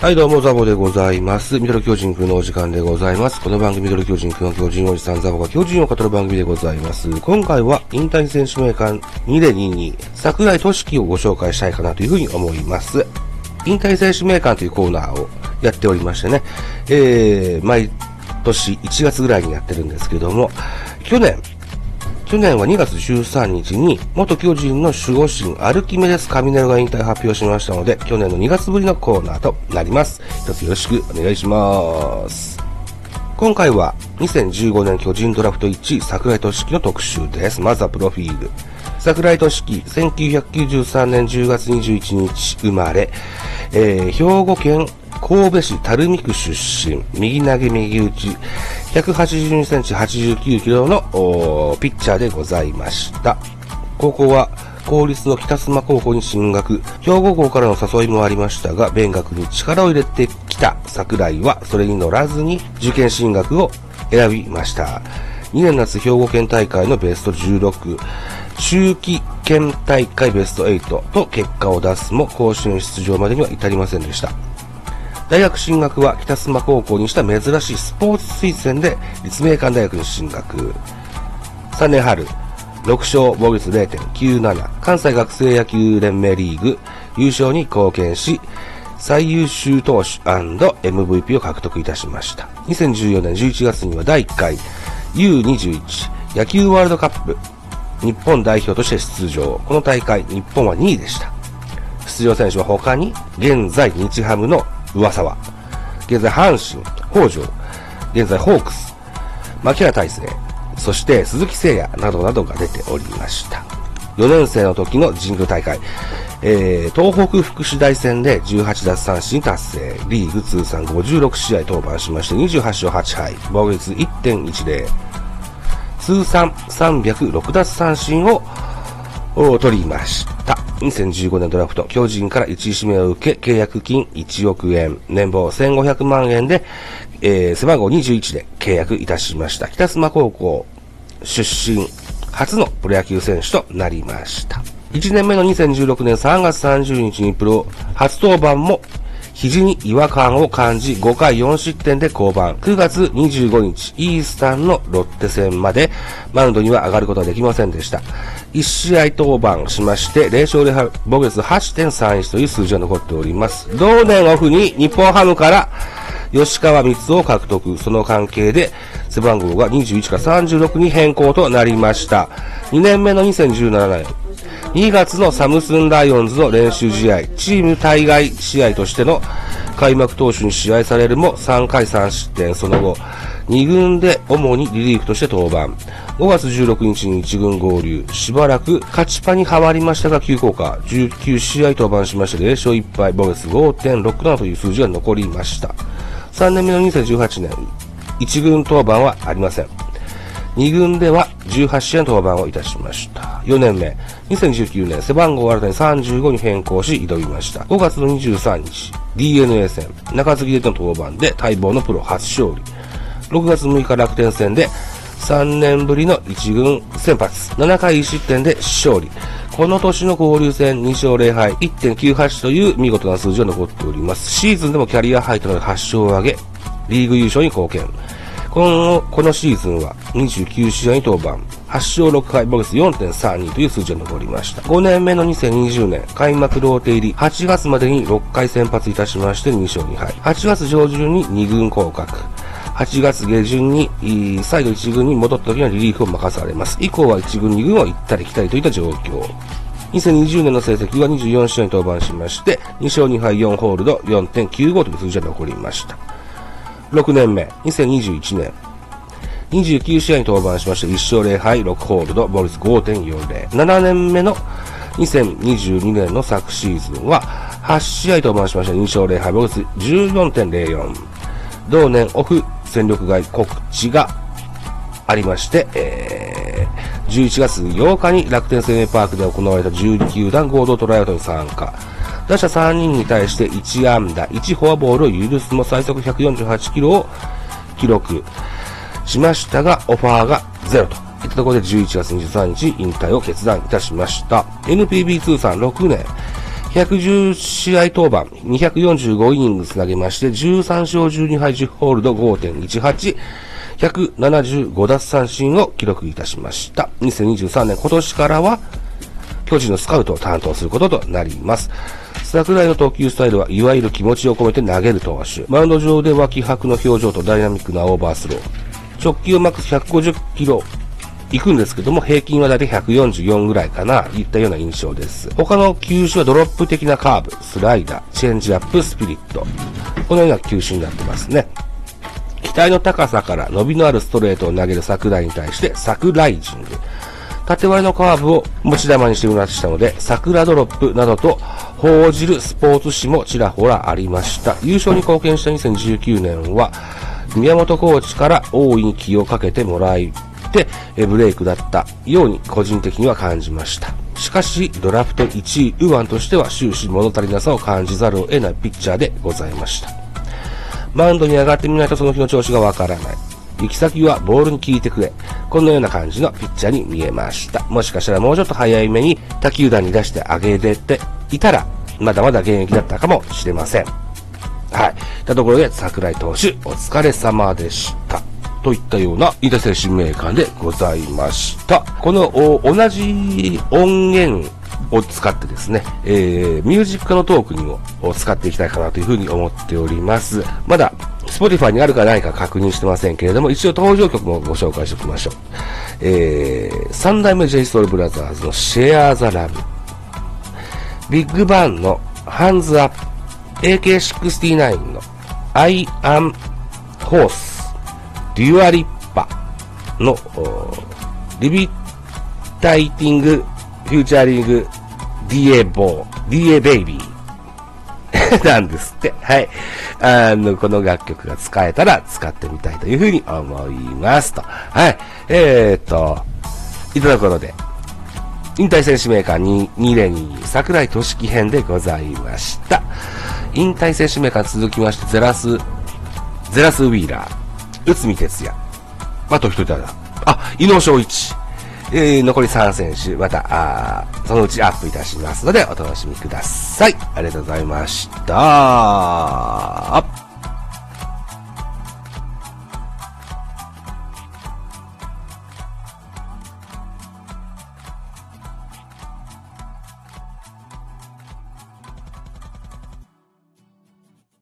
はい、どうも、ザボでございます。ミドル巨人くんのお時間でございます。この番組、ミドル巨人くんは巨人おじさんザボが巨人を語る番組でございます。今回は、引退選手名鑑2で22、桜井俊樹をご紹介したいかなというふうに思います。引退選手名鑑というコーナーをやっておりましてね、えー、毎年1月ぐらいにやってるんですけども、去年、去年は2月13日に、元巨人の守護神アルキメデス・カミネロが引退発表しましたので、去年の2月ぶりのコーナーとなります。一つよろしくお願いします。今回は2015年巨人ドラフト1位桜井俊樹の特集です。まずはプロフィール。桜井俊樹、1993年10月21日生まれ、えー、兵庫県神戸市垂水区出身、右投げ右打ち、182センチ89キロのピッチャーでございました。高校は公立の北須磨高校に進学、兵庫校からの誘いもありましたが、勉学に力を入れてきた桜井は、それに乗らずに受験進学を選びました。2年夏兵庫県大会のベスト16、秋季県大会ベスト8と結果を出すも甲子園出場までには至りませんでした。大学進学は北須磨高校にした珍しいスポーツ推薦で立命館大学に進学。3年春、6勝防御率0.97関西学生野球連盟リーグ優勝に貢献し、最優秀投手 &MVP を獲得いたしました。2014年11月には第1回 U21 野球ワールドカップ日本代表として出場。この大会、日本は2位でした。出場選手は他に、現在日ハムの上沢、現在阪神、北条、現在ホークス、牧原大成、そして鈴木誠也などなどが出ておりました。4年生の時の神宮大会、えー、東北福祉大戦で18奪三振達成、リーグ通算56試合登板しまして28勝8敗、防御率1.10、通算306奪三振を取りました。2015年ドラフト、巨人から1位指名を受け、契約金1億円、年俸1500万円で、えー、背番号21で契約いたしました。北妻高校出身、初のプロ野球選手となりました。1年目の2016年3月30日にプロ初登板も肘に違和感を感じ5回4失点で降板。9月25日、イースタンのロッテ戦までマウンドには上がることはできませんでした。1試合登板しまして、0勝0敗、防御率8.31という数字が残っております。同年オフに日本ハムから吉川光を獲得。その関係で背番号が21から36に変更となりました。2年目の2017年、2月のサムスンライオンズの練習試合、チーム対外試合としての開幕投手に試合されるも3回3失点、その後、2軍で主にリリーフとして登板。5月16日に1軍合流。しばらく勝ちパに変わりましたが急降下。19試合登板しまして0勝1敗、ボゲス5.67という数字が残りました。3年目の2018年、1軍登板はありません。2軍では18試合登板をいたしました。4年目、2019年、背番号を新たに35に変更し挑みました。5月の23日、DNA 戦、中継ぎでの登板で待望のプロ初勝利。6月6日楽天戦で3年ぶりの1軍先発、7回1失点で勝利。この年の交流戦2勝0敗、1.98という見事な数字が残っております。シーズンでもキャリアハイとなる8勝を挙げ、リーグ優勝に貢献。この、このシーズンは29試合に登板。8勝6敗、ボグス4.32という数字が残りました。5年目の2020年、開幕ローテ入り、8月までに6回先発いたしまして2勝2敗。8月上旬に2軍降格。8月下旬に、再度1軍に戻った時にはリリーフを任されます。以降は1軍2軍を行ったり来たりといった状況。2020年の成績は24試合に登板しまして、2勝2敗4ホールド4.95という数字が残りました。6年目、2021年、29試合に登板しまして、1勝0敗、6ホールド、ボルス5.40。7年目の2022年の昨シーズンは、8試合登板しました2勝0敗、ボルス14.04。同年オフ戦力外告知がありまして、えー、11月8日に楽天生命パークで行われた12球団合同トライアウトに参加。打者3人に対して1安打、1フォアボールを許すも最速148キロを記録しましたが、オファーがゼロといったところで11月23日引退を決断いたしました。NPB 通算6年、110試合登板、245イニングス投げまして、13勝12敗10ホールド5.18、175奪三振を記録いたしました。2023年今年からは、巨人のスカウトを担当することとなります。桜井の投球スタイルはいわゆる気持ちを込めて投げる投手。マウンド上では気迫の表情とダイナミックなオーバースロー。直球マックス150キロ行くんですけども、平均はだいたい144ぐらいかな、いったような印象です。他の球種はドロップ的なカーブ、スライダー、チェンジアップ、スプリット。このような球種になってますね。期待の高さから伸びのあるストレートを投げる桜井に対して、桜イジング。縦割りのカーブを持ち玉にして生ましたので、桜ドロップなどと報じるスポーツ紙もちらほらありました。優勝に貢献した2019年は、宮本コーチから大いに気をかけてもらい、てブレイクだったように個人的には感じました。しかし、ドラフト1位右腕としては終始物足りなさを感じざるを得ないピッチャーでございました。マウンドに上がってみないとその日の調子がわからない。行き先はボールに効いてくれ。このような感じのピッチャーに見えました。もしかしたらもうちょっと早い目に他球団に出してあげれていたら、まだまだ現役だったかもしれません。はい。たところで、桜井投手、お疲れ様でした。といったような、飯田精神メーカーでございました。この、同じ音源を使ってですね、えー、ミュージックのトークにも使っていきたいかなというふうに思っております。まだ、Spotify にあるかないか確認してませんけれども、一応登場曲もご紹介しておきましょう。えー、三代目 JSOULBROTHERS の Share the Love。ビッグバンの Hands Up。AK69 の I am Horse。デュアリッパのリビタイティングフューチャーリング DA ボー、DA ベイビー なんですって。はい。あの、この楽曲が使えたら使ってみたいというふうに思いますと。はい。えー、っと、いただくことで、引退選手メーカー202桜井俊樹編でございました。引退選手メーカー続きまして、ゼラス、ゼラスウィーラー。内海哲也。あと一人だな。あ、伊野翔一。えー、残り3選手、また、あそのうちアップいたしますので、お楽しみください。ありがとうございました。